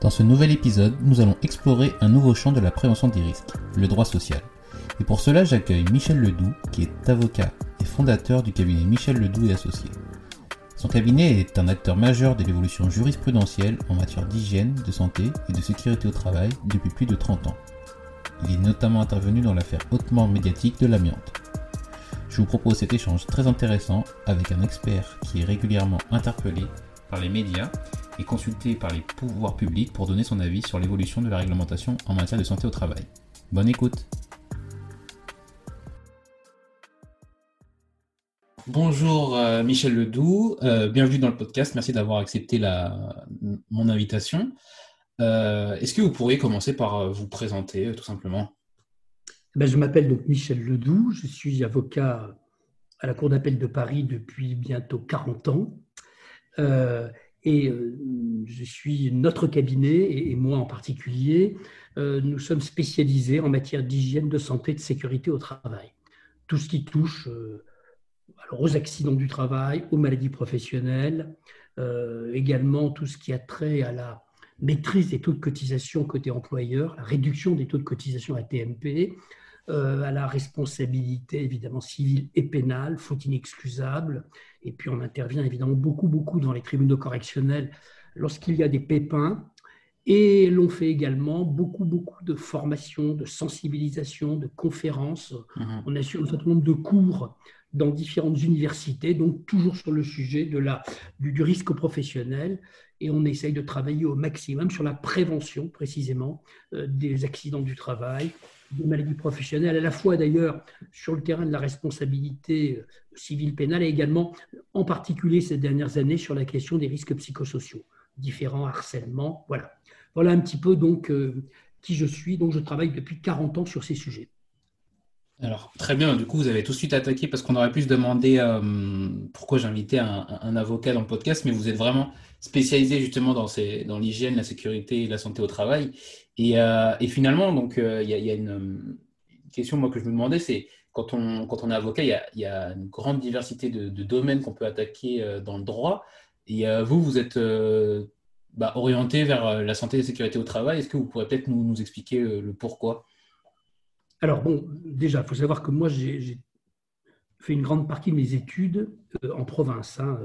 Dans ce nouvel épisode, nous allons explorer un nouveau champ de la prévention des risques, le droit social. Et pour cela, j'accueille Michel Ledoux, qui est avocat et fondateur du cabinet Michel Ledoux et Associés. Son cabinet est un acteur majeur de l'évolution jurisprudentielle en matière d'hygiène, de santé et de sécurité au travail depuis plus de 30 ans. Il est notamment intervenu dans l'affaire hautement médiatique de l'amiante. Je vous propose cet échange très intéressant avec un expert qui est régulièrement interpellé par les médias et consulté par les pouvoirs publics pour donner son avis sur l'évolution de la réglementation en matière de santé au travail. Bonne écoute Bonjour euh, Michel Ledoux, euh, bienvenue dans le podcast, merci d'avoir accepté la, mon invitation. Euh, est-ce que vous pourriez commencer par vous présenter tout simplement? Eh ben, Je m'appelle donc Michel Ledoux, je suis avocat à la Cour d'appel de Paris depuis bientôt 40 ans. Et euh, je suis notre cabinet, et, moi en particulier, euh, nous sommes spécialisés en matière d'hygiène, de santé, de sécurité au travail. Tout ce qui touche euh, aux accidents du travail, aux maladies professionnelles, également tout ce qui a trait à la maîtrise des taux de cotisation côté employeur, la réduction des taux de cotisation à TMP, euh, à la responsabilité évidemment civile et pénale, faute inexcusable. Et puis on intervient évidemment beaucoup, beaucoup dans les tribunaux correctionnels lorsqu'il y a des pépins. Et l'on fait également beaucoup, beaucoup de formations, de sensibilisation, de conférences. Mhm. On assure un certain nombre de cours dans différentes universités, donc toujours sur le sujet de la, du, du risque professionnel. Et on essaye de travailler au maximum sur la prévention, précisément, euh, des accidents du travail, des maladies professionnelles, à la fois d'ailleurs sur le terrain de la responsabilité euh, civile pénale et également en particulier ces dernières années sur la question des risques psychosociaux, différents harcèlements. Voilà. Voilà un petit peu donc euh, qui je suis. Donc je travaille depuis 40 ans sur ces sujets. Alors, très bien. Du coup, vous avez tout de suite attaqué parce qu'on aurait pu se demander euh, pourquoi j'invitais un, un, avocat dans le podcast, mais vous êtes vraiment spécialisé justement dans, dans l'hygiène, la sécurité et la santé au travail. Et, euh, et finalement, donc, euh, il y, a une question moi, que je me demandais, c'est quand on, quand on est avocat, il y a, une grande diversité de, domaines qu'on peut attaquer euh, dans le droit. Et vous, vous êtes bah, orienté vers la santé et la sécurité au travail. Est-ce que vous pourrez peut-être nous, nous expliquer le pourquoi? Alors, bon, déjà, il faut savoir que moi, j'ai fait une grande partie de mes études en province, hein,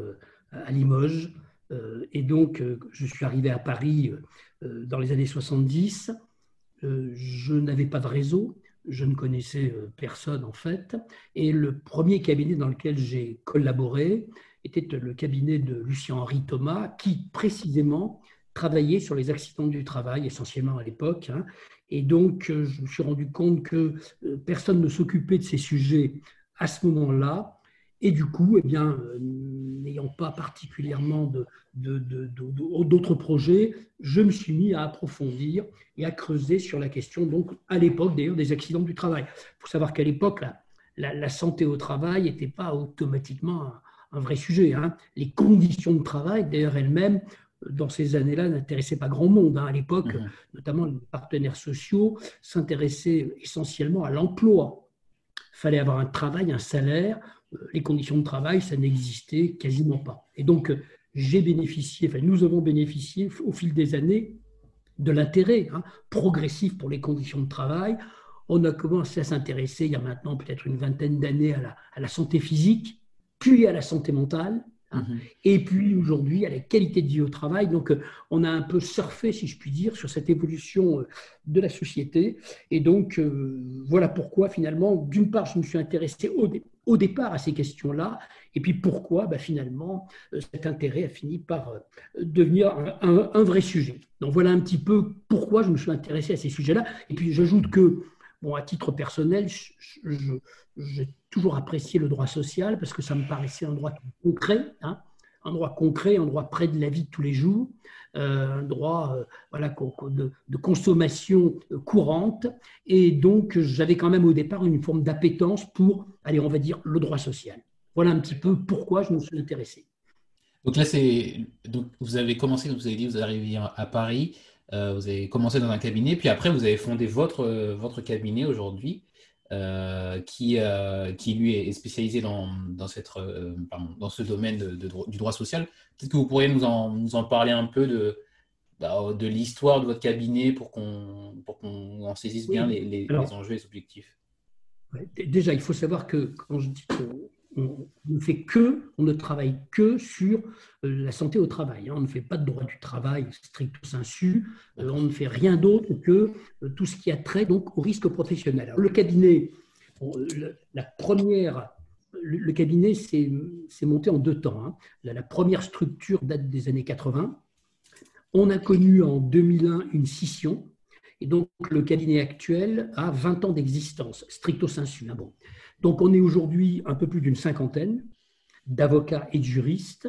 à Limoges. Et donc, je suis arrivé à Paris euh, dans les années 70. Euh, je n'avais pas de réseau, je ne connaissais euh, personne en fait. Et le premier cabinet dans lequel j'ai collaboré était le cabinet de Lucien-Henri Thomas, qui précisément travaillait sur les accidents du travail, essentiellement à l'époque. Hein. Et donc, je me suis rendu compte que personne ne s'occupait de ces sujets à ce moment-là. Et du coup, eh bien, euh, n'ayant pas particulièrement d'autres de, de, projets, je me suis mis à approfondir et à creuser sur la question, donc à l'époque d'ailleurs, des accidents du travail. Il faut savoir qu'à l'époque, la, la, santé au travail n'était pas automatiquement un, vrai sujet. Hein. Les conditions de travail, d'ailleurs elles-mêmes, dans ces années-là, n'intéressaient pas grand monde. Hein. À l'époque, mmh. notamment les partenaires sociaux s'intéressaient essentiellement à l'emploi. Il fallait avoir un travail, un salaire les conditions de travail, ça n'existait quasiment pas. Et donc, j'ai bénéficié, enfin, nous avons bénéficié au fil des années de l'intérêt hein, progressif pour les conditions de travail. On a commencé à s'intéresser il y a maintenant peut-être une vingtaine d'années à la, santé physique, puis à la santé mentale, hein, mhm. et puis aujourd'hui à la qualité de vie au travail. Donc euh, on a un peu surfé, si je puis dire, sur cette évolution euh, de la société. Et donc euh, voilà pourquoi finalement, d'une part, je me suis intéressé au, départ à ces questions-là, et puis pourquoi bah, finalement cet intérêt a fini par devenir un, vrai sujet. Donc voilà un petit peu pourquoi je me suis intéressé à ces sujets-là. Et puis j'ajoute que Bon, à titre personnel, j'ai toujours apprécié le droit social parce que ça me paraissait un droit concret, hein, un droit concret, un droit près de la vie de tous les jours, euh, un droit euh, voilà, de, consommation euh, courante. Et donc, j'avais quand même au départ une forme d'appétence pour, allez, on va dire, le droit social. Voilà un petit peu pourquoi je me suis intéressé. Donc là, donc vous avez commencé, vous avez dit, vous arrivez à Paris. Vous avez commencé dans un cabinet, puis après, vous avez fondé votre, votre cabinet aujourd'hui, euh, qui, qui lui est spécialisé dans, dans, cette, dans ce domaine de, du droit social. Peut-être que vous pourriez nous en, nous en parler un peu de, bah, de l'histoire de votre cabinet pour qu'on qu'on en saisisse bien les, les, enjeux et les objectifs. déjà, il faut savoir que quand je dis on ne fait que, on ne travaille que sur euh, la santé au travail. Hein. On ne fait pas de droit du travail stricto sensu. Euh, on ne fait rien d'autre que euh, tout ce qui a trait donc au risque professionnel. le cabinet, la première, le, cabinet s'est monté en deux temps. Hein. La, première structure date des années 80. On a connu en 2001 une scission. Et donc, le cabinet actuel a 20 ans d'existence, stricto sensu. Hein. Bon. Donc on est aujourd'hui un peu plus d'une cinquantaine d'avocats et de juristes.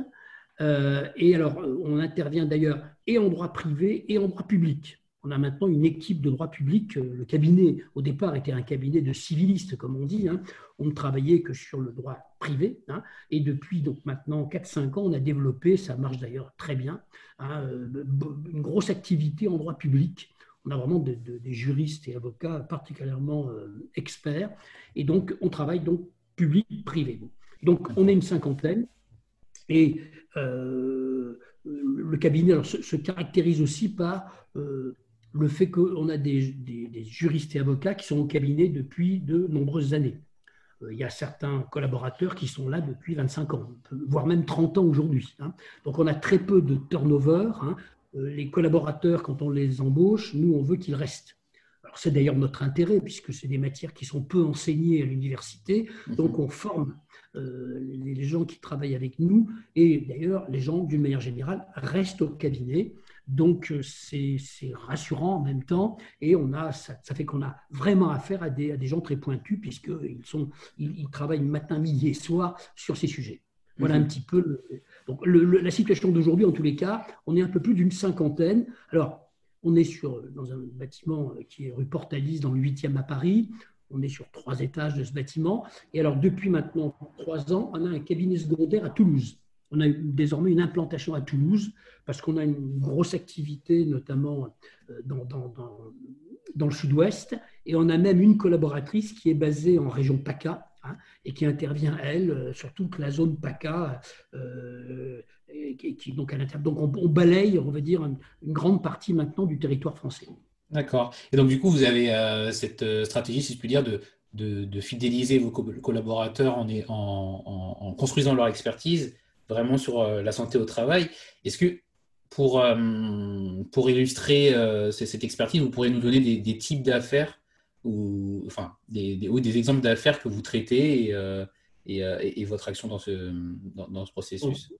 Euh, et alors on intervient d'ailleurs et en droit privé et en droit public. On a maintenant une équipe de droit public. Le cabinet, au départ, était un cabinet de civilistes, comme on dit. Hein. On ne travaillait que sur le droit privé. Hein. Et depuis donc maintenant 4-5 ans, on a développé, ça marche d'ailleurs très bien, hein, euh, une grosse activité en droit public on a vraiment des juristes et avocats particulièrement euh, experts. Et donc, on travaille donc public-privé. Donc, on est une cinquantaine. Et euh, le cabinet se, caractérise aussi par euh, le fait qu'on a des, juristes et avocats qui sont au cabinet depuis de nombreuses années. Il y a certains collaborateurs qui sont là depuis 25 ans, voire même 30 ans aujourd'hui. Hein. Donc on a très peu de turnover. Hein. Euh, les collaborateurs, quand on les embauche, nous, on veut qu'ils restent. Alors, c'est d'ailleurs notre intérêt, puisque c'est des matières qui sont peu enseignées à l'université. Mhm. Donc, on forme euh, les gens qui travaillent avec nous. Et d'ailleurs, les gens, d'une manière générale, restent au cabinet. Donc, euh, c'est rassurant en même temps. Et on a, ça, fait qu'on a vraiment affaire à des, à des gens très pointus, puisqu'ils ils, ils travaillent matin, midi et soir sur ces sujets. Voilà mhm. un petit peu le, la situation d'aujourd'hui, en tous les cas, on est un peu plus d'une cinquantaine. Alors, on est sur, dans un bâtiment qui est rue Portalis, dans le 8e à Paris. On est sur trois étages de ce bâtiment. Et alors, depuis maintenant trois ans, on a un cabinet secondaire à Toulouse. On a désormais une implantation à Toulouse parce qu'on a une grosse activité, notamment euh, dans le sud-ouest. Et on a même une collaboratrice qui est basée en région PACA, Hein, et qui intervient, elle, euh, sur toute la zone PACA. Euh, qui, donc, à donc on, balaye, on va dire, une, grande partie maintenant du territoire français. D'accord. Et donc, du coup, vous avez euh, cette stratégie, si je puis dire, de, fidéliser vos collaborateurs en, construisant leur expertise vraiment sur la santé au travail. Est-ce que pour, pour illustrer cette expertise, vous pourriez nous donner des types d'affaires ou enfin des, des, exemples d'affaires que vous traitez et, euh, euh, et, votre action dans ce, dans, ce processus?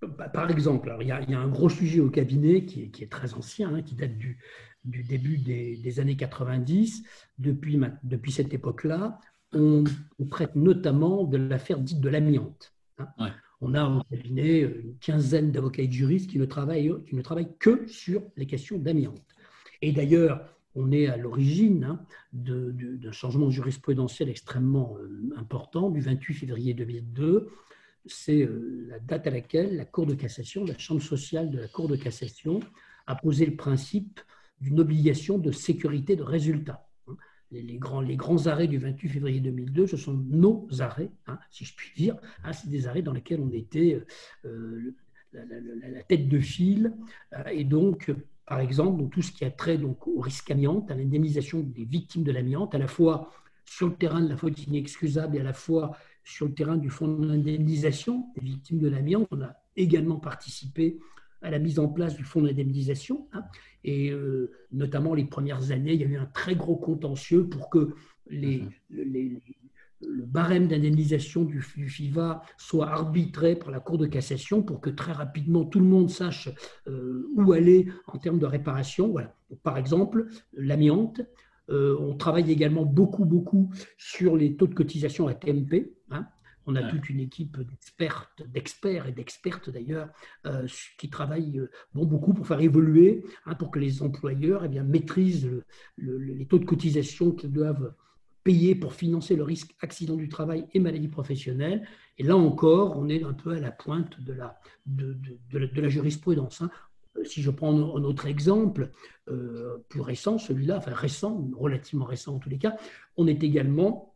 Bah, Par exemple, il, y a, il, y a, un gros sujet au cabinet qui est, qui est très ancien, hein, qui date du, du début des, des, années 90. Depuis, depuis cette époque-là, on, traite notamment de l'affaire dite de l'amiante. Hein. On a au cabinet une quinzaine d'avocats et de juristes qui ne, travaillent, qui ne travaillent que sur les questions d'amiante. Et d'ailleurs, on est à l'origine hein, d'un changement jurisprudentiel extrêmement euh, important du 28 février 2002. C'est euh, la date à laquelle la Cour de cassation, la Chambre sociale de la Cour de cassation, a posé le principe d'une obligation de sécurité de résultat. Hein. Les, grands, arrêts du 28 février 2002, ce sont nos arrêts, hein, si je puis dire. c'est des arrêts dans lesquels on était euh, la, tête de file. et donc, par exemple, donc, tout ce qui a trait donc, au risque amiante, à l'indemnisation des victimes de l'amiante, à la fois sur le terrain de la faute inexcusable et à la fois sur le terrain du fonds d'indemnisation des victimes de l'amiante. On a également participé à la mise en place du fonds d'indemnisation. Hein. et euh, notamment les premières années, il y a eu un très gros contentieux pour que les, mhm. Le barème d'indemnisation du, FIVA soit arbitré par la Cour de cassation pour que très rapidement tout le monde sache euh, où aller en termes de réparation. Voilà. par exemple, l'amiante. Euh, on travaille également beaucoup, beaucoup sur les taux de cotisation à TMP. Hein. On a toute une équipe d'experts et d'expertes d'ailleurs euh, qui travaillent bon, beaucoup pour faire évoluer, hein, pour que les employeurs eh bien, maîtrisent les taux de cotisation qu'ils doivent payer pour financer le risque accident du travail et maladie professionnelle. Et là encore, on est un peu à la pointe de la, de, la, jurisprudence. Hein. Euh, si je prends un autre exemple, euh, plus récent, celui-là, enfin récent, relativement récent en tous les cas, on est également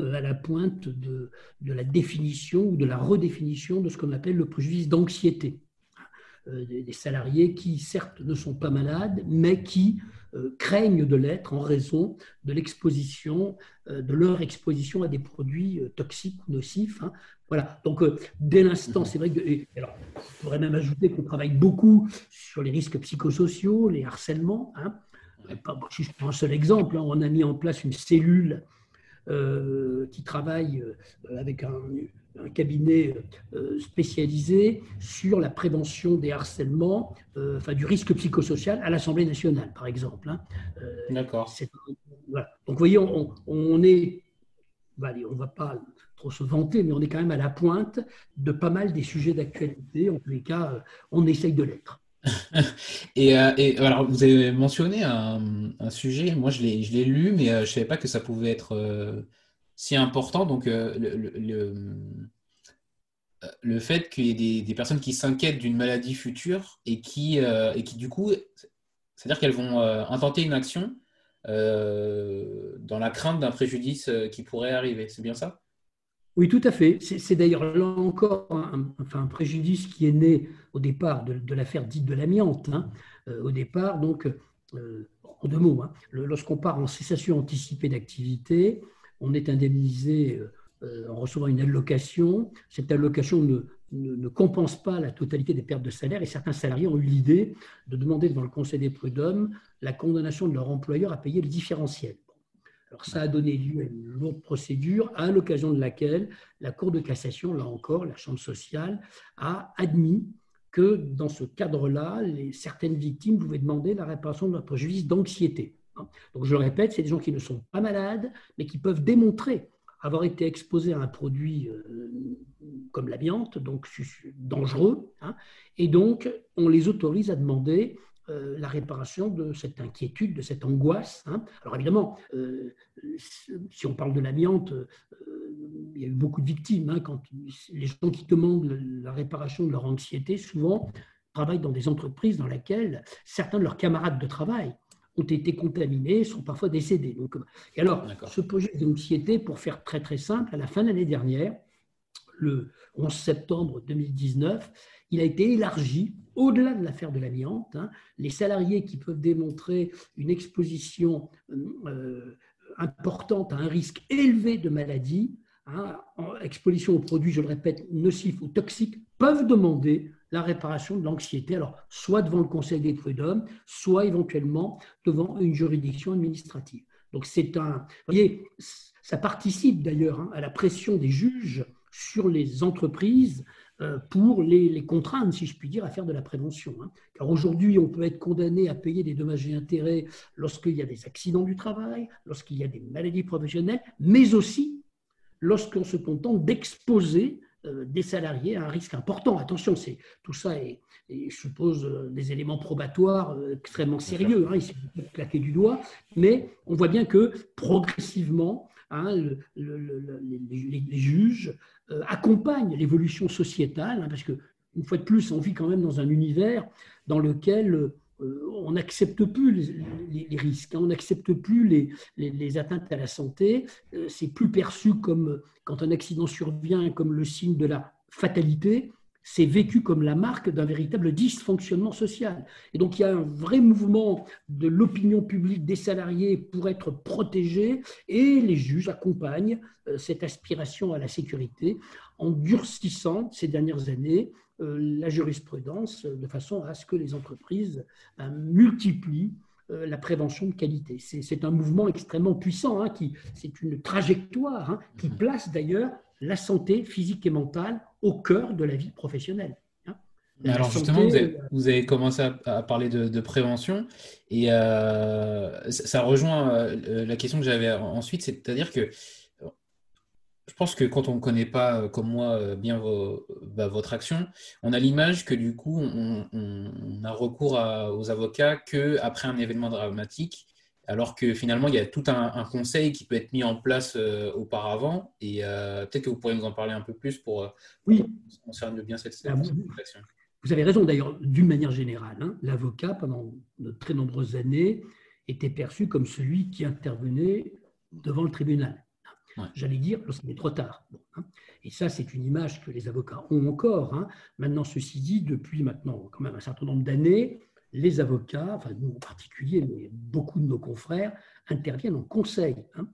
euh, à la pointe de, de la définition ou de la redéfinition de ce qu'on appelle le préjudice d'anxiété. Des salariés qui, certes, ne sont pas malades, mais qui craignent de l'être en raison de l'exposition, euh, de leur exposition à des produits euh, toxiques ou nocifs. Hein. Voilà. Donc, dès l'instant, c'est vrai que. alors, je pourrais même ajouter qu'on travaille beaucoup sur les risques psychosociaux, les harcèlements. Hein. Prends un seul exemple, hein, on a mis en place une cellule qui travaille avec un, un cabinet euh, spécialisé sur la prévention des harcèlements, euh, enfin du risque psychosocial à l'Assemblée nationale, par exemple. Hein. Euh, D'accord. Voilà. Donc, vous voyez, on, est, bah, on ne va pas trop se vanter, mais on est quand même à la pointe de pas mal des sujets d'actualité. En tous les cas, on essaye de l'être. et, et, alors, vous avez mentionné un, sujet, moi je l'ai lu, mais je ne savais pas que ça pouvait être si important. Donc, euh, le, le, fait qu'il y ait des, personnes qui s'inquiètent d'une maladie future et qui, euh, et qui du coup, c'est-à-dire qu'elles vont euh, intenter une action dans la crainte d'un préjudice qui pourrait arriver. C'est bien ça? Oui, tout à fait. C'est d'ailleurs là encore un, enfin, un préjudice qui est né au départ de, l'affaire dite de l'amiante. Hein. au départ, donc, en deux mots, hein, lorsqu'on part en cessation anticipée d'activité, on est indemnisé euh, en recevant une allocation. Cette allocation ne, ne, compense pas la totalité des pertes de salaire et certains salariés ont eu l'idée de demander devant le Conseil des prud'hommes la condamnation de leur employeur à payer le différentiel. Alors ça a donné lieu à une lourde procédure à l'occasion de laquelle la Cour de cassation, là encore, la Chambre sociale, a admis que dans ce cadre-là, certaines victimes pouvaient demander la réparation de leur préjudice d'anxiété. Donc je le répète, c'est des gens qui ne sont pas malades, mais qui peuvent démontrer avoir été exposés à un produit euh, comme l'amiante, donc dangereux, hein. et donc on les autorise à demander euh, la réparation de cette inquiétude, de cette angoisse. Hein. Alors évidemment, euh, si on parle de l'amiante, il y a eu beaucoup de victimes. Hein, quand les gens qui demandent la réparation de leur anxiété, souvent travaillent dans des entreprises dans lesquelles certains de leurs camarades de travail ont été contaminés, sont parfois décédés. Donc, et alors, ce projet d'anxiété, pour faire très très simple, à la fin de l'année dernière, le 11 septembre 2019, il a été élargi au-delà de l'affaire de l'amiante. Hein, les salariés qui peuvent démontrer une exposition euh, importante à un risque élevé de maladie, hein, exposition aux produits, je le répète, nocifs ou toxiques, peuvent demander la réparation de l'anxiété, alors soit devant le Conseil des prud'hommes, soit éventuellement devant une juridiction administrative. Donc c'est un, vous voyez, ça participe d'ailleurs hein, à la pression des juges sur les entreprises euh, pour les, contraindre, si je puis dire, à faire de la prévention. Hein. Car aujourd'hui, on peut être condamné à payer des dommages et intérêts lorsqu'il y a des accidents du travail, lorsqu'il y a des maladies professionnelles, mais aussi lorsqu'on se contente d'exposer des salariés à un risque important. Attention, c'est tout ça et, suppose euh, des éléments probatoires euh, extrêmement sérieux. Hein, il suffit de claquer du doigt, mais on voit bien que progressivement, hein, les, juges accompagnent l'évolution sociétale, hein, parce que une fois de plus, on vit quand même dans un univers dans lequel euh, on n'accepte plus les, risques, hein. on n'accepte plus les, atteintes à la santé. Euh, c'est plus perçu comme, quand un accident survient, comme le signe de la fatalité. C'est vécu comme la marque d'un véritable dysfonctionnement social. Et donc il y a un vrai mouvement de l'opinion publique des salariés pour être protégés et les juges accompagnent euh, cette aspiration à la sécurité en durcissant ces dernières années euh, la jurisprudence de façon à ce que les entreprises multiplient euh, la prévention de qualité. C'est un mouvement extrêmement puissant, hein, qui c'est une trajectoire hein, qui mhm. place d'ailleurs la santé physique et mentale au cœur de la vie professionnelle. Hein. Alors justement, euh, vous avez, commencé à, parler de, prévention et euh, ça rejoint euh, la question que j'avais ensuite, c'est-à-dire que je pense que quand on ne connaît pas, comme moi, bien bah, votre action, on a l'image que du coup, on, a recours aux avocats qu'après un événement dramatique alors que finalement, il y a tout un, conseil qui peut être mis en place euh, auparavant. Et euh, peut-être que vous pourriez nous en parler un peu plus pour, euh, oui. concerne bien cette, ah, situation. Vous avez raison d'ailleurs, d'une manière générale. Hein, l'avocat, pendant de très nombreuses années, était perçu comme celui qui intervenait devant le tribunal. J'allais dire lorsqu'il est trop tard. Hein. Et ça, c'est une image que les avocats ont encore. Hein. Maintenant, ceci dit, depuis maintenant quand même un certain nombre d'années, les avocats, enfin nous en particulier, mais beaucoup de nos confrères, interviennent en conseil. Hein.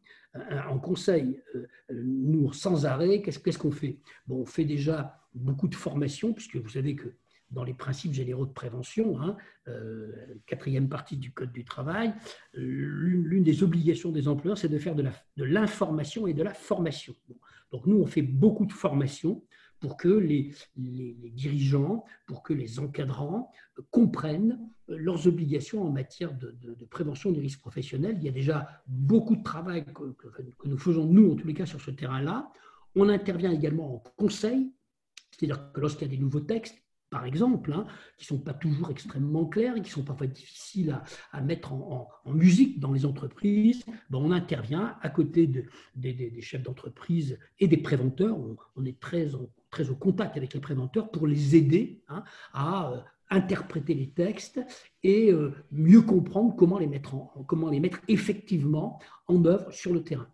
En conseil, euh, nous, sans arrêt, qu'est-ce qu'on fait? Bon, On fait déjà beaucoup de formations, puisque vous savez que dans les principes généraux de prévention, hein, euh, quatrième partie du Code du travail, l'une des obligations des employeurs, c'est de faire de l'information et de la formation. Donc nous, on fait beaucoup de formations pour que les, dirigeants, pour que les encadrants comprennent leurs obligations en matière de, prévention des risques professionnels. Il y a déjà beaucoup de travail que, que nous faisons, nous, en tous les cas, sur ce terrain-là. On intervient également en conseil, c'est-à-dire que lorsqu'il y a des nouveaux textes, par exemple, hein, qui ne sont pas toujours extrêmement clairs et qui sont parfois difficiles à, mettre en, musique dans les entreprises, ben on intervient à côté de, des, chefs d'entreprise et des préventeurs. On, est très, très au contact avec les préventeurs pour les aider hein, à euh, interpréter les textes et euh, mieux comprendre comment les mettre, en, comment les mettre effectivement en œuvre sur le terrain.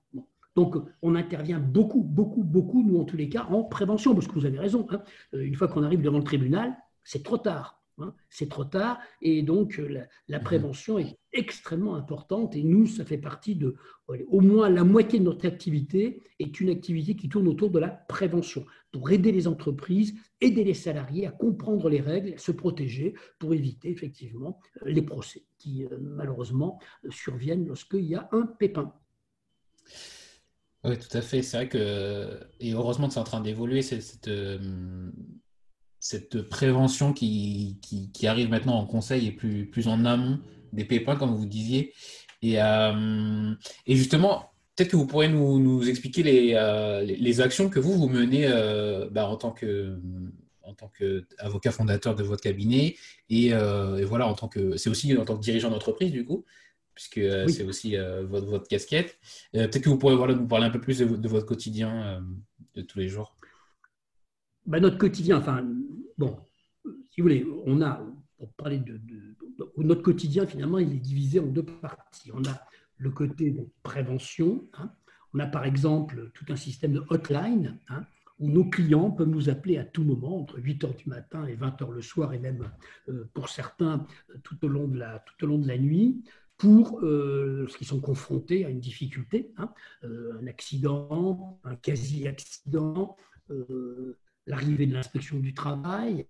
Donc, on intervient beaucoup, beaucoup, beaucoup, nous en tous les cas, en prévention, parce que vous avez raison. Hein. Euh, une fois qu'on arrive devant le tribunal, c'est trop tard. Hein. c'est trop tard. Et donc, euh, la, prévention est extrêmement importante. Et nous, ça fait partie de. Au moins la moitié de notre activité est une activité qui tourne autour de la prévention, pour aider les entreprises, aider les salariés à comprendre les règles, à se protéger, pour éviter effectivement les procès qui, malheureusement, surviennent lorsqu'il y a un pépin. Oui, tout à fait. C'est vrai que, et heureusement que c'est en train d'évoluer, cette, euh, cette prévention qui, qui, arrive maintenant en conseil et plus, plus en amont des pépins, comme vous disiez. Et, euh, et justement, peut-être que vous pourrez nous, nous expliquer les, euh, les, actions que vous, vous menez bah, en tant que en tant qu'avocat fondateur de votre cabinet et, et voilà en tant que c'est aussi en tant que dirigeant d'entreprise du coup puisque euh, c'est aussi euh, votre, votre, casquette. Euh, peut-être que vous pourrez voilà, nous parler un peu plus de, votre quotidien de tous les jours. Bah, notre quotidien, enfin, bon, si vous voulez, on a, pour parler de, notre quotidien, finalement, il est divisé en deux parties. On a le côté de prévention. Hein. On a par exemple tout un système de hotline hein, où nos clients peuvent nous appeler à tout moment, entre 8 h du matin et 20 h le soir, et même pour certains tout au long de la, tout au long de la nuit, pour euh, lorsqu'ils sont confrontés à une difficulté, hein, euh, un accident, un quasi-accident, euh, l'arrivée de l'inspection du travail,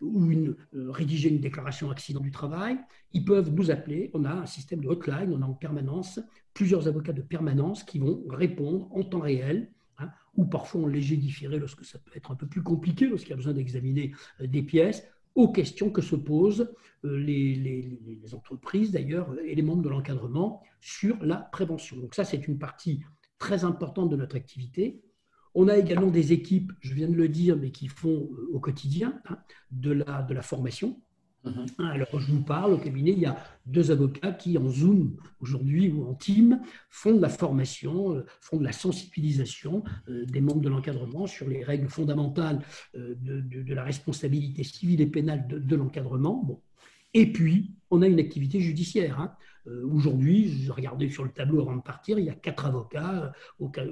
ou une, rédiger une déclaration accident du travail, ils peuvent nous appeler. On a un système de hotline, on a en permanence plusieurs avocats de permanence qui vont répondre en temps réel hein, ou parfois en léger différé lorsque ça peut être un peu plus compliqué, lorsqu'il y a besoin d'examiner des pièces, aux questions que se posent euh, les, entreprises d'ailleurs et les membres de l'encadrement sur la prévention. Donc ça, c'est une partie très importante de notre activité. On a également des équipes, je viens de le dire, mais qui font euh, au quotidien hein, de, la, de la formation. Mhm. Alors, je vous parle au cabinet, il y a deux avocats qui, en Zoom aujourd'hui ou en team, font de la formation, euh, font de la sensibilisation euh, des membres de l'encadrement sur les règles fondamentales euh, de, la responsabilité civile et pénale de, l'encadrement. Bon. Et puis, on a une activité judiciaire. Hein. Aujourd'hui, je regardais sur le tableau avant de partir, il y a quatre avocats,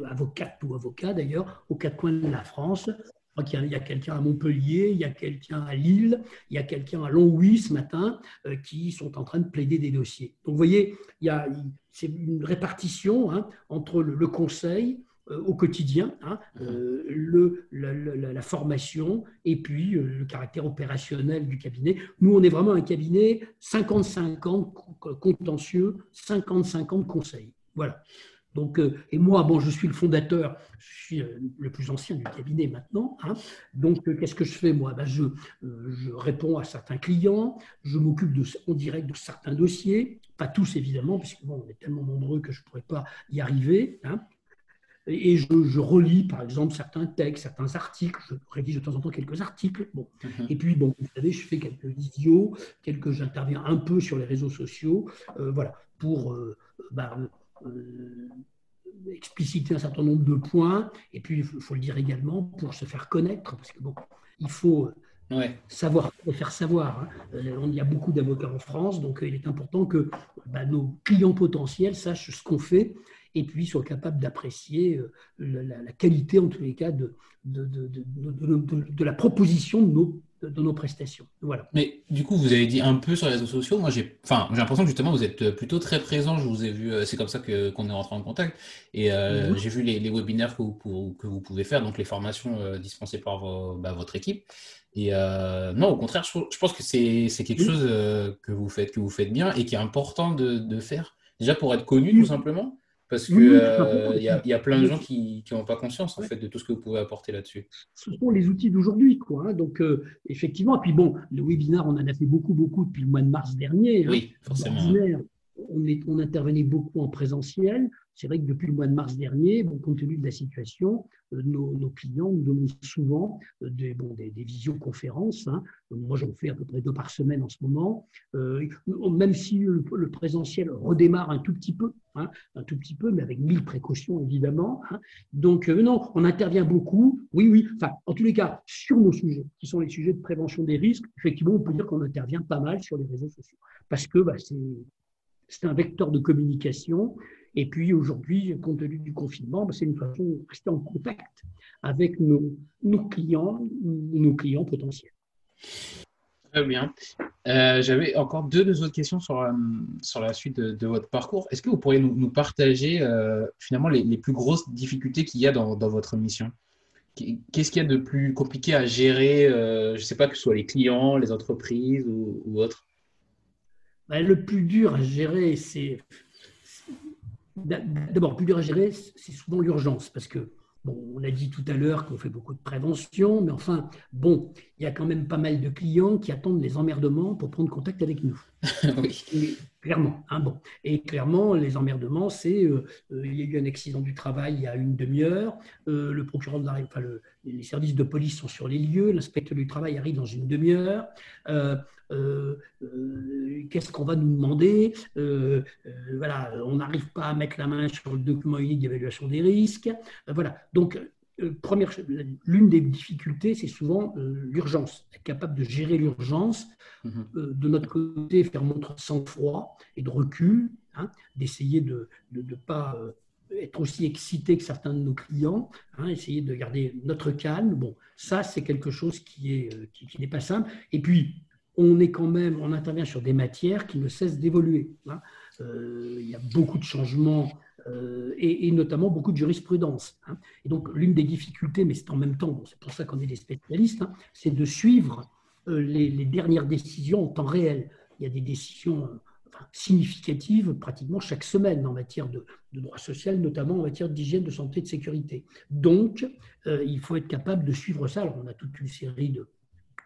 avocates ou avocats d'ailleurs, aux quatre coins de la France, crois qu'il y a, quelqu'un à Montpellier, il y a quelqu'un à Lille, il y a quelqu'un à Longwy ce matin euh, qui sont en train de plaider des dossiers. Donc vous voyez, il y a, c'est une répartition hein, entre le, conseil euh, au quotidien, hein, euh, le, la, formation et puis le caractère opérationnel du cabinet. Nous, on est vraiment un cabinet 50-50 contentieux, 50-50 conseils. Voilà. Donc, euh, et moi, bon, je suis le fondateur, je suis euh, le plus ancien du cabinet maintenant. Hein. donc, euh, qu'est-ce que je fais moi? Ben, je, je, réponds à certains clients, je m'occupe en direct de certains dossiers, pas tous évidemment, puisque bon, on est tellement nombreux que je ne pourrais pas y arriver. Hein. et je, relis, par exemple, certains textes, certains articles. Je rédige de temps en temps quelques articles. Bon. Mhm. Et puis, bon, vous savez, je fais quelques vidéos, quelques, j'interviens un peu sur les réseaux sociaux, voilà, pour ben, expliciter un certain nombre de points, et puis il faut, le dire également pour se faire connaître, parce que bon, il faut savoir faire savoir. Hein. Euh, il y a beaucoup d'avocats en France, donc euh, il est important que bah, nos clients potentiels sachent ce qu'on fait et puis soient capables d'apprécier la, qualité, en tous les cas, de, de, de la proposition de nos de, nos prestations. Voilà. Mais du coup, vous avez dit un peu sur les réseaux sociaux. Moi, j'ai, enfin, j'ai l'impression que justement, vous êtes plutôt très présent. Je vous ai vu, euh, c'est comme ça que, qu'on est rentré en contact. Et euh, j'ai vu les, les, webinaires que vous, que vous pouvez faire, donc les formations euh, dispensées par bah, votre équipe. Et non, au contraire, je, pense que c'est, c'est quelque chose que vous faites, que vous faites bien et qui est important de, de faire. Déjà pour être connu, tout simplement. Parce qu'il euh, y, a, y, a plein de gens qui n'ont pas conscience en fait, de tout ce que vous pouvez apporter là-dessus. Ce sont les outils d'aujourd'hui. quoi. Hein. Donc, euh, effectivement, et puis bon, le webinar, on en a fait beaucoup, beaucoup depuis le mois de mars dernier. Hein. Oui, forcément. On intervenait beaucoup en présentiel. C'est vrai que depuis le mois de mars dernier, compte tenu de la situation, euh, nos, clients nous demandent souvent euh, des, bon, des, visioconférences. Hein. Moi, j'en fais à peu près deux par semaine en ce moment. Euh, même si le, présentiel redémarre un tout petit peu, hein, un tout petit peu, mais avec mille précautions évidemment. Hein. Donc, non, on intervient beaucoup. Oui, oui. Enfin, en tous les cas, sur nos sujets, qui sont les sujets de prévention des risques, effectivement, on peut dire qu'on intervient pas mal sur les réseaux sociaux. Parce que bah, c'est un vecteur de communication et puis aujourd'hui, compte tenu du confinement, ben, c'est une façon de rester en contact avec nos, nos clients, nos clients potentiels. Très bien. Euh, j'avais encore deux, autres questions sur, euh, sur la suite de, votre parcours. Est-ce que vous pourriez nous, partager euh, finalement les, plus grosses difficultés qu'il y a dans, votre mission? Qu'est-ce qu'il y a de plus compliqué à gérer Je ne sais pas que ce soit les clients, les entreprises ou, ou autres? Ben, le plus dur à gérer, c'est D'abord, plus dur à gérer, c'est souvent l'urgence, parce que, bon, on a dit tout à l'heure qu'on fait beaucoup de prévention, mais enfin, bon, il y a quand même pas mal de clients qui attendent les emmerdements pour prendre contact avec nous. oui. clairement, hein, bon. Et clairement, les emmerdements, c'est euh, euh, il y a eu un accident du travail il y a une demi-heure, euh, le procureur de la, enfin, les services de police sont sur les lieux, l'inspecteur du travail arrive dans une demi-heure. Qu'est-ce qu'on va nous demander? Voilà, on n'arrive pas à mettre la main sur le document unique d'évaluation des risques. voilà, donc euh, première, l'une des difficultés, c'est souvent euh, l'urgence. Être capable de gérer l'urgence, mhm. euh, de notre côté, faire montre de sang-froid et de recul, hein, d'essayer de ne pas être aussi excité que certains de nos clients, hein, essayer de garder notre calme. Bon, ça, c'est quelque chose qui est qui, n'est pas simple. Et puis, on est quand même, on intervient sur des matières qui ne cessent d'évoluer. Hein. il y a beaucoup de changements euh, et, notamment beaucoup de jurisprudence. Hein. Et donc, l'une des difficultés, mais c'est en même temps, c'est pour ça qu'on est des spécialistes, hein, c'est de suivre euh, les, dernières décisions en temps réel. Il y a des décisions euh, significatives pratiquement chaque semaine en matière de, droit social, notamment en matière d'hygiène, de santé, de sécurité. Donc, il faut être capable de suivre ça. Alors, on a toute une série de,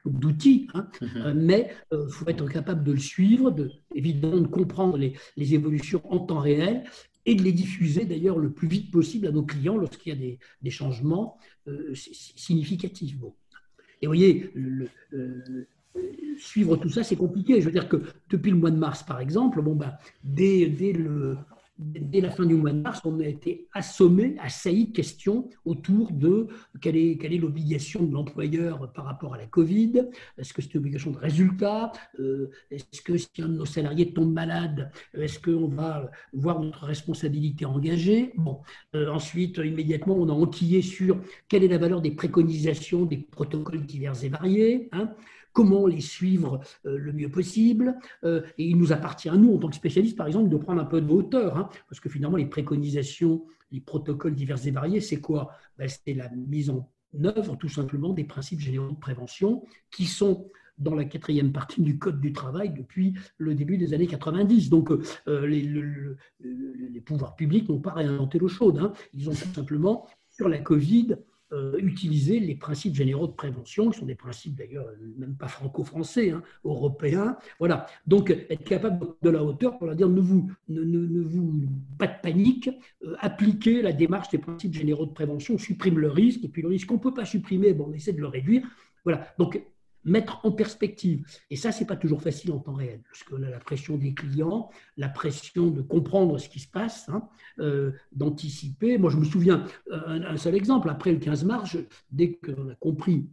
d'outils, hein, mm-hmm. mais il faut être capable de le suivre, de, évidemment de comprendre les, les, évolutions en temps réel et de les diffuser d'ailleurs le plus vite possible à nos clients lorsqu'il y a des, changements euh, significatifs. Bon. Et vous voyez, euh, suivre tout ça, c'est compliqué. Je veux dire que depuis le mois de mars, par exemple, bon, ben, dès, dès, le, dès la fin du mois de mars, on a été assommé, assailli de questions autour de quelle est, quelle est l'obligation de l'employeur par rapport à la Covid, est-ce que c'est une obligation de résultat, euh, est-ce que si un de nos salariés tombe malade, est-ce qu'on va voir notre responsabilité engagée? Euh, ensuite, immédiatement, on a enquillé sur quelle est la valeur des préconisations, des protocoles divers et variés. Hein comment les suivre euh, le mieux possible. Euh, et il nous appartient à nous, en tant que spécialistes, par exemple, de prendre un peu de hauteur, hein, parce que finalement, les préconisations, les protocoles divers et variés, c'est quoi? Ben, C'est la mise en œuvre, tout simplement, des principes généraux de prévention qui sont dans la quatrième partie du Code du travail depuis le début des années 90. Donc, euh, les, pouvoirs publics n'ont pas réinventé l'eau chaude. Hein. Ils ont tout simplement, sur la Covid, euh, utiliser les principes généraux de prévention, qui sont des principes d'ailleurs même pas franco-français, hein, européens. Voilà. Donc, être capable de la hauteur pour leur dire ne vous, ne, ne, vous pas de panique, euh, appliquez la démarche des principes généraux de prévention, supprime le risque, et puis le risque qu'on ne peut pas supprimer, bon, on essaie de le réduire. Voilà. Donc, mettre en perspective. Et ça, c'est pas toujours facile en temps réel, parce qu'on a la pression des clients, la pression de comprendre ce qui se passe, hein, euh, d'anticiper. Moi, je me souviens, un, seul exemple, après le 15 mars, dès qu'on a compris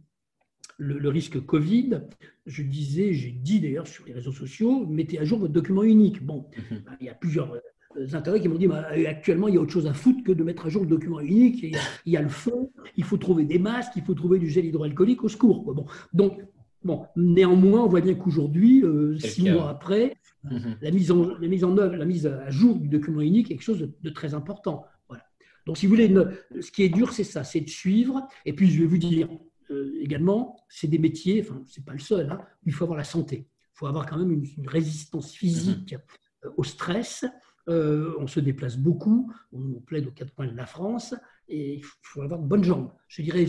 le, risque Covid, je disais, j'ai dit d'ailleurs sur les réseaux sociaux, mettez à jour votre document unique. Bon, mhm. bah, il y a plusieurs euh, intérêts qui m'ont dit bah, actuellement il y a autre chose à foutre que de mettre à jour le document unique. Il y, a, il y a le fond, il faut trouver des masques, il faut trouver du gel hydroalcoolique au secours. Bon, donc Bon, néanmoins, on voit bien qu'aujourd'hui, euh, six mois après, mhm. la, mise en, la mise en œuvre, la mise à jour du document unique est quelque chose de, très important. Voilà. Donc, si vous voulez, ce qui est dur, c'est ça, c'est de suivre. Et puis, je vais vous dire euh, également, c'est des métiers, enfin, c'est pas le seul, hein, où il faut avoir la santé. Il faut avoir quand même une, résistance physique mhm. au stress. Euh, on se déplace beaucoup, on plaide aux quatre coins de la France, et il faut avoir de bonnes jambes. Je dirais,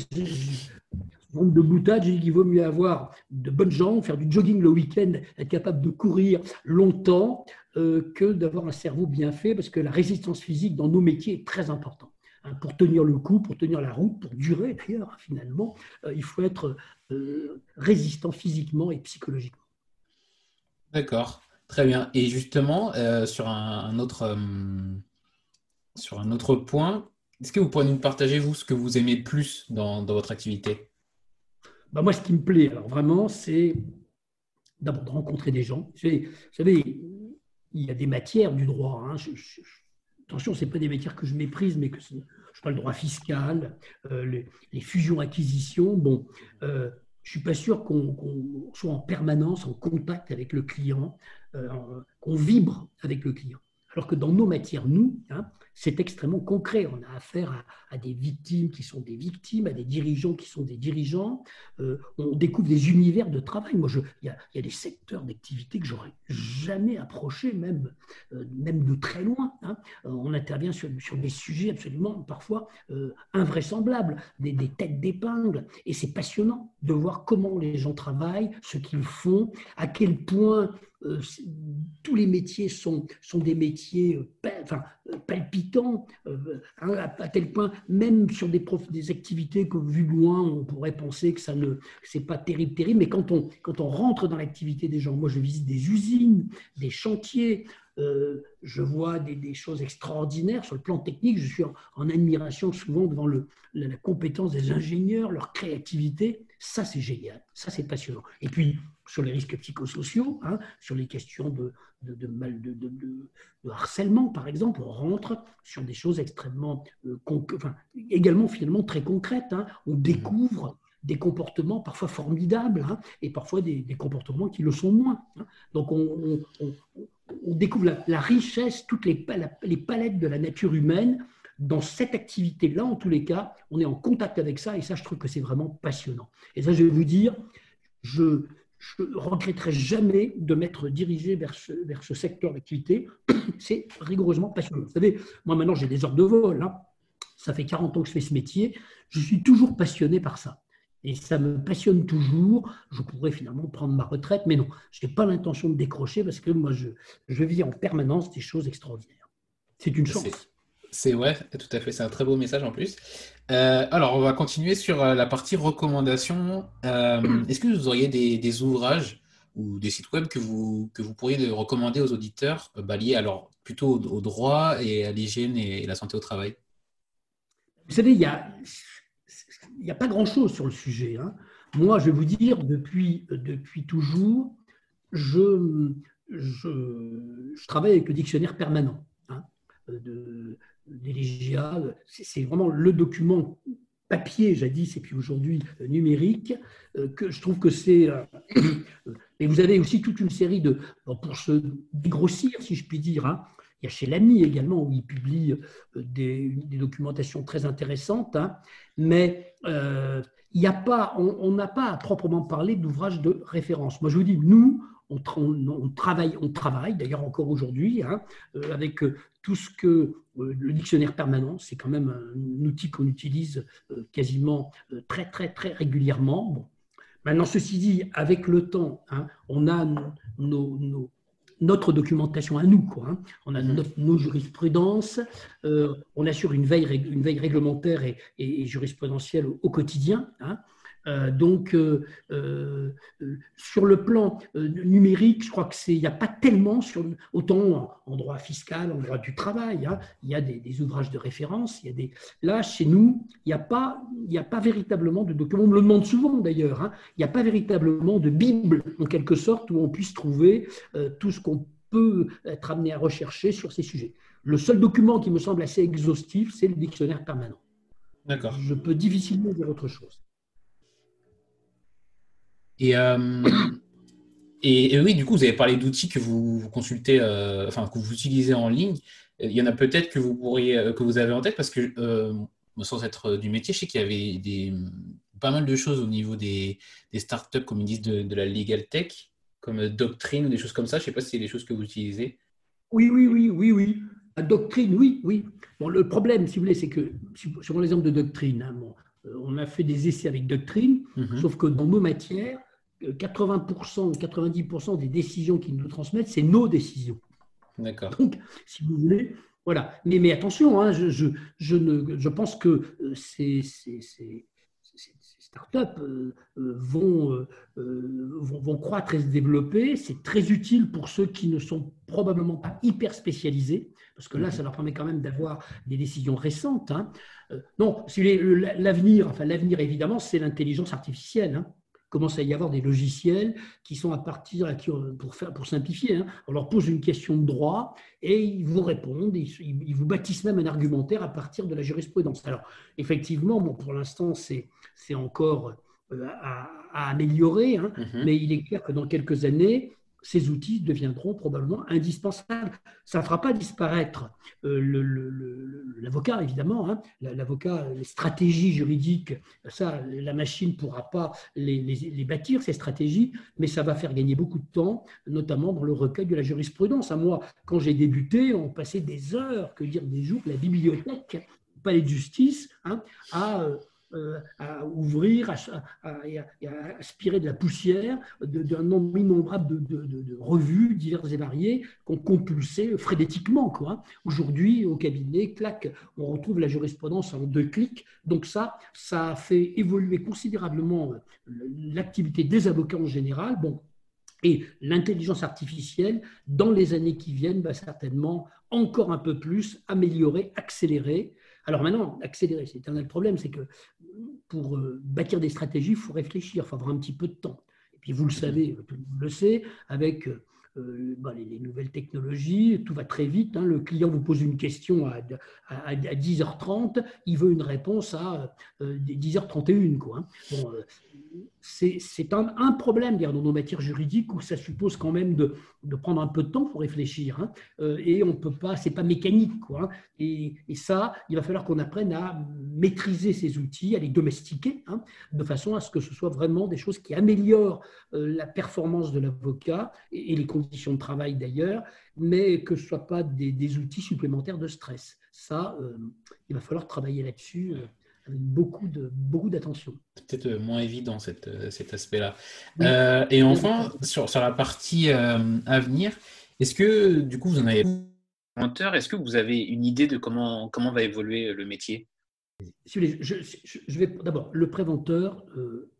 nombre de boutade, j'ai dit qu'il vaut mieux avoir de bonnes jambes, faire du jogging le week-end, être capable de courir longtemps, euh, que d'avoir un cerveau bien fait, parce que la résistance physique dans nos métiers est très importante. Hein, pour tenir le coup, pour tenir la route, pour durer d'ailleurs, finalement, euh, il faut être euh, résistant physiquement et psychologiquement. D'accord, très bien. Et justement, sur un, autre, sur un autre point, est-ce que vous pourriez nous partager, vous, ce que vous aimez le plus dans votre activité? Bah, moi, ce qui me plaît, alors vraiment, c'est d'abord de rencontrer des gens. Vous savez, il y a des matières du droit. Hein. attention, ce pas des matières que je méprise, mais que je parle de droit fiscal, euh, les, fusions-acquisitions. Bon, euh, je ne suis pas sûr qu'on soit en permanence en contact avec le client, euh, qu'on vibre avec le client. Alors que dans nos matières, nous, hein, c'est extrêmement concret. On a affaire à, des victimes qui sont des victimes, à des dirigeants qui sont des dirigeants. Euh, on découvre des univers de travail. Moi, il y, a des secteurs d'activité que j'aurais jamais approché, même, euh, de très loin. Hein. Euh, on intervient sur, des sujets absolument parfois invraisemblables, des, des têtes d'épingle. Et c'est passionnant de voir comment les gens travaillent, ce qu'ils font, à quel point euh, tous les métiers sont, sont des métiers euh, enfin, euh, palpitants, hein, à, tel point, même sur des, des activités que, vu loin, on pourrait penser que ça ne c'est pas terrible, terrible, mais quand on, quand on rentre dans l'activité des gens, moi je visite des usines, des chantiers, je vois des, choses extraordinaires sur le plan technique. Je suis en, admiration souvent devant le, la, compétence des ingénieurs, leur créativité. Ça, c'est génial. Ça, c'est passionnant. Et puis, sur les risques psychosociaux, hein, sur les questions de, de, mal, de, de, harcèlement, par exemple, on rentre sur des choses extrêmement, euh, enfin, également finalement très concrètes. Hein. On mmh. découvre des comportements parfois formidables hein, et parfois des, comportements qui le sont moins. Donc on, découvre la, richesse, toutes les, les palettes de la nature humaine dans cette activité-là, en tous les cas, on est en contact avec ça et ça, je trouve que c'est vraiment passionnant. Et ça, je vais vous dire, je, je ne regretterai jamais de m'être dirigé vers ce, vers ce secteur d'activité. C'est rigoureusement passionnant. Vous savez, moi maintenant j'ai des heures de vol. Hein. Ça fait 40 ans que je fais ce métier. Je suis toujours passionné par ça. Et ça me passionne toujours. Je pourrais finalement prendre ma retraite, mais non, je n'ai pas l'intention de décrocher parce que moi, je, je vis en permanence des choses extraordinaires. C'est une chance. C'est ouais, tout à fait. C'est un très beau message en plus. Euh, alors, on va continuer sur euh, la partie recommandations. Euh, est-ce que vous auriez des, ouvrages ou des sites web que vous, que vous pourriez recommander aux auditeurs, bah, liés alors plutôt au, droit et à l'hygiène et, la santé au travail? Vous savez, il n'y a, a pas grand-chose sur le sujet. Hein. Moi, je vais vous dire, depuis, depuis toujours, je, je, travaille avec le dictionnaire permanent hein, de, des C'est vraiment le document papier jadis et puis aujourd'hui euh, numérique, euh, que je trouve que c'est... Euh, et vous avez aussi toute une série de... Pour se dégrossir, si je puis dire, hein, il y a chez l'AMI également, où il publie des, documentations très intéressantes, hein, mais il n'y a pas, on n'a pas à proprement parler d'ouvrage de référence. Moi, je vous dis, nous, on, travaille, on travaille d'ailleurs encore aujourd'hui hein, euh, avec euh, tout ce que euh, le dictionnaire permanent, c'est quand même un outil qu'on utilise quasiment très très très régulièrement. Bon. Maintenant, ceci dit, avec le temps, hein, on a notre documentation à nous, quoi, hein. on a mmh. nos jurisprudences, on assure une veille, une veille réglementaire et, et, jurisprudentielle au, quotidien. Donc, euh, euh, sur le plan numérique, je crois qu'il n'y a pas tellement, sur, autant en, droit fiscal, en droit du travail, hein, il y a des, ouvrages de référence. Il y a des, là, chez nous, il n'y a, pas, il a pas véritablement de documents. On me le demande souvent d'ailleurs. Hein, il n'y a pas véritablement de Bible, en quelque sorte, où on puisse trouver tout ce qu'on peut être amené à rechercher sur ces sujets. Le seul document qui me semble assez exhaustif, c'est le dictionnaire permanent. D'accord. Je peux difficilement dire autre chose. Euh, et, et, oui, du coup, vous avez parlé d'outils que vous, consultez, euh, enfin que vous utilisez en ligne. Il y en a peut-être que vous pourriez, euh, que vous avez en tête parce que sans être du métier, je sais qu'il y avait des, pas mal de choses au niveau des, des startups, comme ils disent, de, la legal tech, comme Doctrine ou des choses comme ça. Je ne sais pas si c'est des choses que vous utilisez. Oui, oui, oui, oui, oui. La doctrine, oui, oui. Bon, le problème, si vous voulez, c'est que, sur l'exemple de doctrine, hein, on a fait des essais avec doctrine, mhm. sauf que dans nos matières, 80% ou 90% des décisions qu'ils nous transmettent, c'est nos décisions. D'accord. Donc, si vous voulez, voilà. Mais, mais attention, hein, je, je, je, ne, je pense que euh, ces, ces, ces, startups euh, euh, vont, vont, vont, croître et se développer. C'est très utile pour ceux qui ne sont probablement pas hyper spécialisés, parce que là, mhm. ça leur permet quand même d'avoir des décisions récentes. Hein. non, l'avenir, enfin l'avenir évidemment, c'est l'intelligence artificielle. Hein commence à y avoir des logiciels qui sont à partir, pour, faire, pour simplifier, hein, on leur pose une question de droit et ils vous répondent, ils, vous bâtissent même un argumentaire à partir de la jurisprudence. Alors, effectivement, bon, pour l'instant, c'est encore euh, à, améliorer, hein, mm-hmm. mais il est clair que dans quelques années, ces outils deviendront probablement indispensables. Ça ne fera pas disparaître euh, l'avocat, évidemment. Hein. L'avocat, les stratégies juridiques, ça, la machine ne pourra pas les, bâtir, ces stratégies, mais ça va faire gagner beaucoup de temps, notamment dans le recueil de la jurisprudence. Moi, quand j'ai débuté, on passait des heures, que dire des jours, la bibliothèque, le palais de justice, hein, à euh, euh, à ouvrir, à, aspirer de la poussière d'un nombre innombrable de, revues diverses et variées qu'on compulsait frénétiquement. Aujourd'hui, au cabinet, clac, on retrouve la jurisprudence en deux clics. Donc ça, ça a fait évoluer considérablement l'activité des avocats en général. Bon, et l'intelligence artificielle, dans les années qui viennent, va certainement encore un peu plus améliorer, accélérer alors maintenant, accélérer, c'est un problème, c'est que pour euh, bâtir des stratégies, il faut réfléchir, il faut avoir un petit peu de temps. Et puis vous le savez, tout le monde le sait, avec euh, euh, bah, les, nouvelles technologies, tout va très vite. Hein. Le client vous pose une question à, à, 10h30, il veut une réponse à 10h31. Quoi, hein. bon, c'est un, un, problème dans nos matières juridiques où ça suppose quand même de, de prendre un peu de temps pour réfléchir. Hein. Euh, et on peut pas, c'est pas mécanique. Quoi, hein. et, et, ça, il va falloir qu'on apprenne à maîtriser ces outils, à les domestiquer, de façon à ce que ce soit vraiment des choses qui améliorent euh, la performance de l'avocat et, les conditions de travail d'ailleurs, mais que ce ne soit pas des, des, outils supplémentaires de stress. Ça, euh, il va falloir travailler là-dessus beaucoup de beaucoup d'attention. Peut-être euh, moins évident cette, euh, cet aspect-là. Euh, et enfin, sur, sur la partie à venir, est-ce que du coup vous en avez est-ce que vous avez une idée de comment, comment va évoluer le métier? Je, je, vais d'abord le préventeur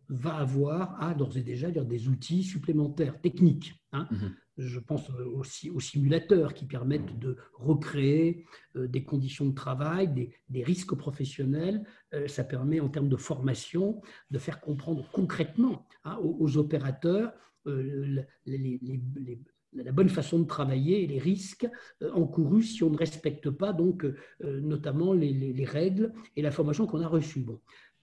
va avoir à d'ores et déjà des outils supplémentaires techniques. Hein. Je pense aussi aux simulateurs qui permettent de recréer des conditions de travail, des, risques professionnels. Ça permet en termes de formation de faire comprendre concrètement hein, aux, opérateurs la bonne façon de travailler et les risques encourus si on ne respecte pas donc notamment les, règles et la formation qu'on a reçue. Bon.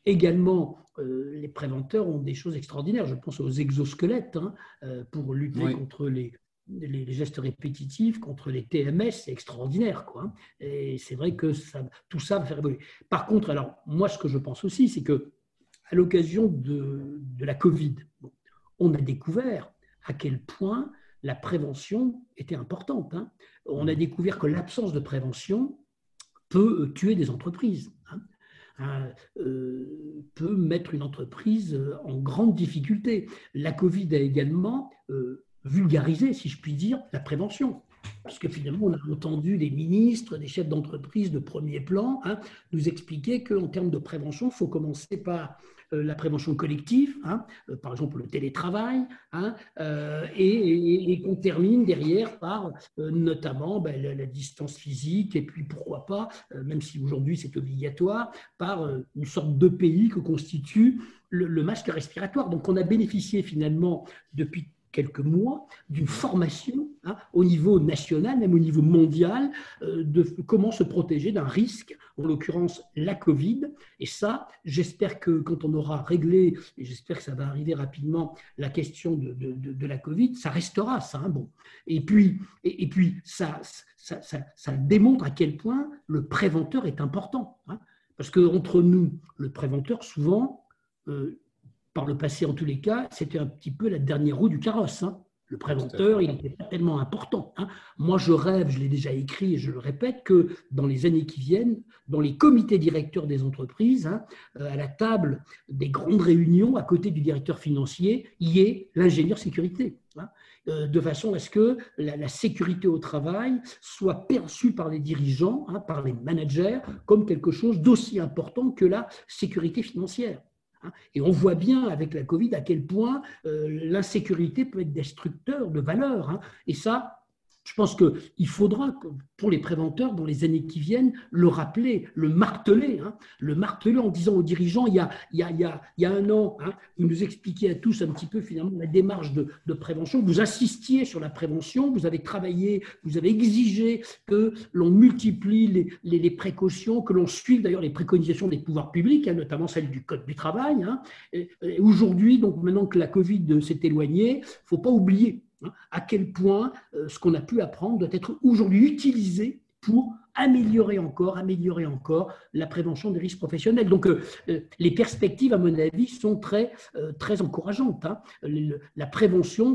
Également, euh, les préventeurs ont des choses extraordinaires. Je pense aux exosquelettes hein, euh, pour lutter contre les, les, gestes répétitifs, contre les TMS, c'est extraordinaire. Quoi. Hein. Et c'est vrai que ça, tout ça va faire évoluer. Par contre, alors, moi, ce que je pense aussi, c'est que à l'occasion de, de, la Covid, on a découvert à quel point la prévention était importante. Hein. On a mmh. découvert que l'absence de prévention peut tuer des entreprises. Euh, peut mettre une entreprise euh, en grande difficulté. La Covid a également euh, vulgarisé, si je puis dire, la prévention. Parce que finalement, on a entendu des ministres, des chefs d'entreprise de premier plan hein, nous expliquer qu'en termes de prévention, il faut commencer par euh, la prévention collective, hein, euh, par exemple le télétravail, hein, euh, et, qu'on termine derrière par notamment ben, la, distance physique, et puis pourquoi pas, même si aujourd'hui c'est obligatoire, par une sorte de pays que constitue le masque respiratoire. Donc on a bénéficié finalement depuis quelques mois d'une formation hein, au niveau national, même au niveau mondial, euh, de comment se protéger d'un risque, en l'occurrence la Covid. Et ça, j'espère que quand on aura réglé, et j'espère que ça va arriver rapidement, la question de, la Covid, ça restera ça. Hein, bon. Et puis, et, puis ça, ça, ça, démontre à quel point le préventeur est important. Hein. parce qu'entre nous, le préventeur, souvent, euh, par le passé en tous les cas, c'était un petit peu la dernière roue du carrosse. Hein. Le préventeur, il était tellement important. Hein. Moi, je rêve, je l'ai déjà écrit et je le répète, que dans les années qui viennent, dans les comités directeurs des entreprises, hein, euh, à la table des grandes réunions, à côté du directeur financier, il y ait l'ingénieur sécurité. Euh, de façon à ce que la, la, sécurité au travail soit perçue par les dirigeants, par les managers, comme quelque chose d'aussi important que la sécurité financière. Hein. Et on voit bien avec la Covid à quel point euh, l'insécurité peut être destructeur de valeur. Hein. Et ça, je pense qu'il faudra, pour les préventeurs, dans les années qui viennent, le rappeler, le marteler, hein, le marteler en disant aux dirigeants, il y a, y a, un an, hein, vous nous expliquiez à tous un petit peu finalement la démarche de, prévention, vous insistiez sur la prévention, vous avez travaillé, vous avez exigé que l'on multiplie les, précautions, que l'on suive d'ailleurs les préconisations des pouvoirs publics, hein, notamment celles du Code du travail. Aujourd'hui, donc maintenant que la Covid s'est éloignée, il ne faut pas oublier Hein, à quel point euh, ce qu'on a pu apprendre doit être aujourd'hui utilisé pour améliorer encore, améliorer encore la prévention des risques professionnels. Donc, euh, euh, les perspectives, à mon avis, sont très, encourageantes. Hein. la prévention,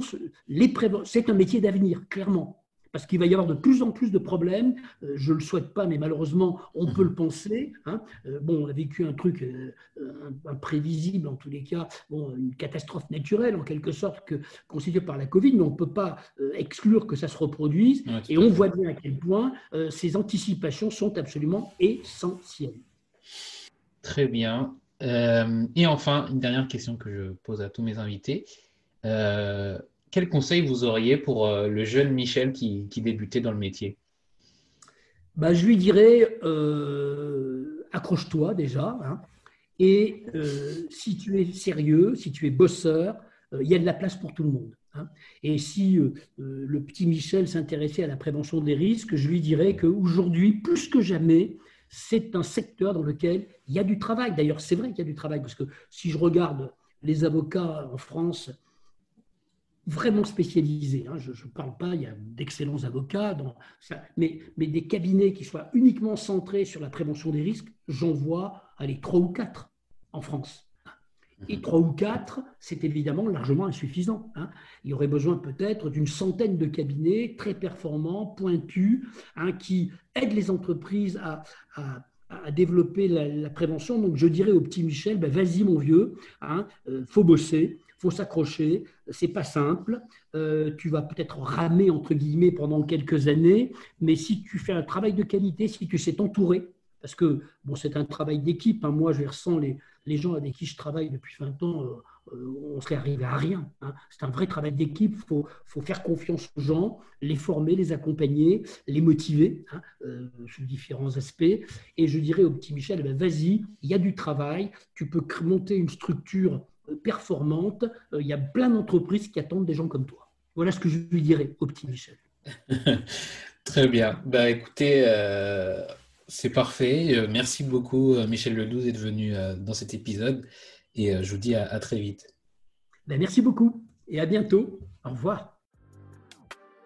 c'est un métier d'avenir, clairement parce qu'il va y avoir de plus en plus de problèmes. Euh, je ne le souhaite pas, mais malheureusement, on peut le penser. Hein. Euh, bon, on a vécu un truc euh, imprévisible, en tous les cas, bon, une catastrophe naturelle, en quelque sorte, que, constituée par la Covid, mais on ne peut pas exclure que ça se reproduise. et on voit bien à quel point ces anticipations sont absolument essentielles. Très bien. et enfin, une dernière question que je pose à tous mes invités quel conseil vous auriez pour euh, le jeune Michel qui, débutait dans le métier? Bah, Je lui dirais, euh, accroche-toi déjà, hein, et euh, si tu es sérieux, si tu es bosseur, il y a de la place pour tout le monde. Hein. Et si le petit Michel s'intéressait à la prévention des risques, je lui dirais qu'aujourd'hui, plus que jamais, c'est un secteur dans lequel il y a du travail. D'ailleurs, c'est vrai qu'il y a du travail, parce que si je regarde les avocats en France, vraiment spécialisés. Hein. Je ne parle pas, il y a d'excellents avocats, dans mais, mais des cabinets qui soient uniquement centrés sur la prévention des risques, j'en vois, allez, trois ou quatre en France. Et trois ou quatre, c'est évidemment largement insuffisant. Hein. Il y aurait besoin peut-être d'une centaine de cabinets très performants, pointus, hein, qui aident les entreprises à, à, développer la, prévention. Donc je dirais au petit Michel, ben, vas-y mon vieux, il euh, faut bosser, faut s'accrocher, c'est pas simple. Euh, tu vas peut-être ramer entre guillemets pendant quelques années, mais si tu fais un travail de qualité, si tu sais t'entourer, parce que bon, c'est un travail d'équipe. Hein. Moi, je ressens les, les gens avec qui je travaille depuis 20 ans, euh, on serait arrivé à rien. Hein. C'est un vrai travail d'équipe. Il faut, faut, faire confiance aux gens, les former, les accompagner, les motiver hein, sous différents aspects. Et je dirais au petit Michel, ben, vas-y, il y a du travail, tu peux monter une structure performante. Il y a plein d'entreprises qui attendent des gens comme toi. Voilà ce que je lui dirais au petit Michel. Très bien. Bah, écoutez, euh, c'est parfait. Euh, merci beaucoup, euh, Michel Ledoux, d'être venu dans cet épisode. Et je vous dis à, très vite. Ben, merci beaucoup et à bientôt. Au revoir.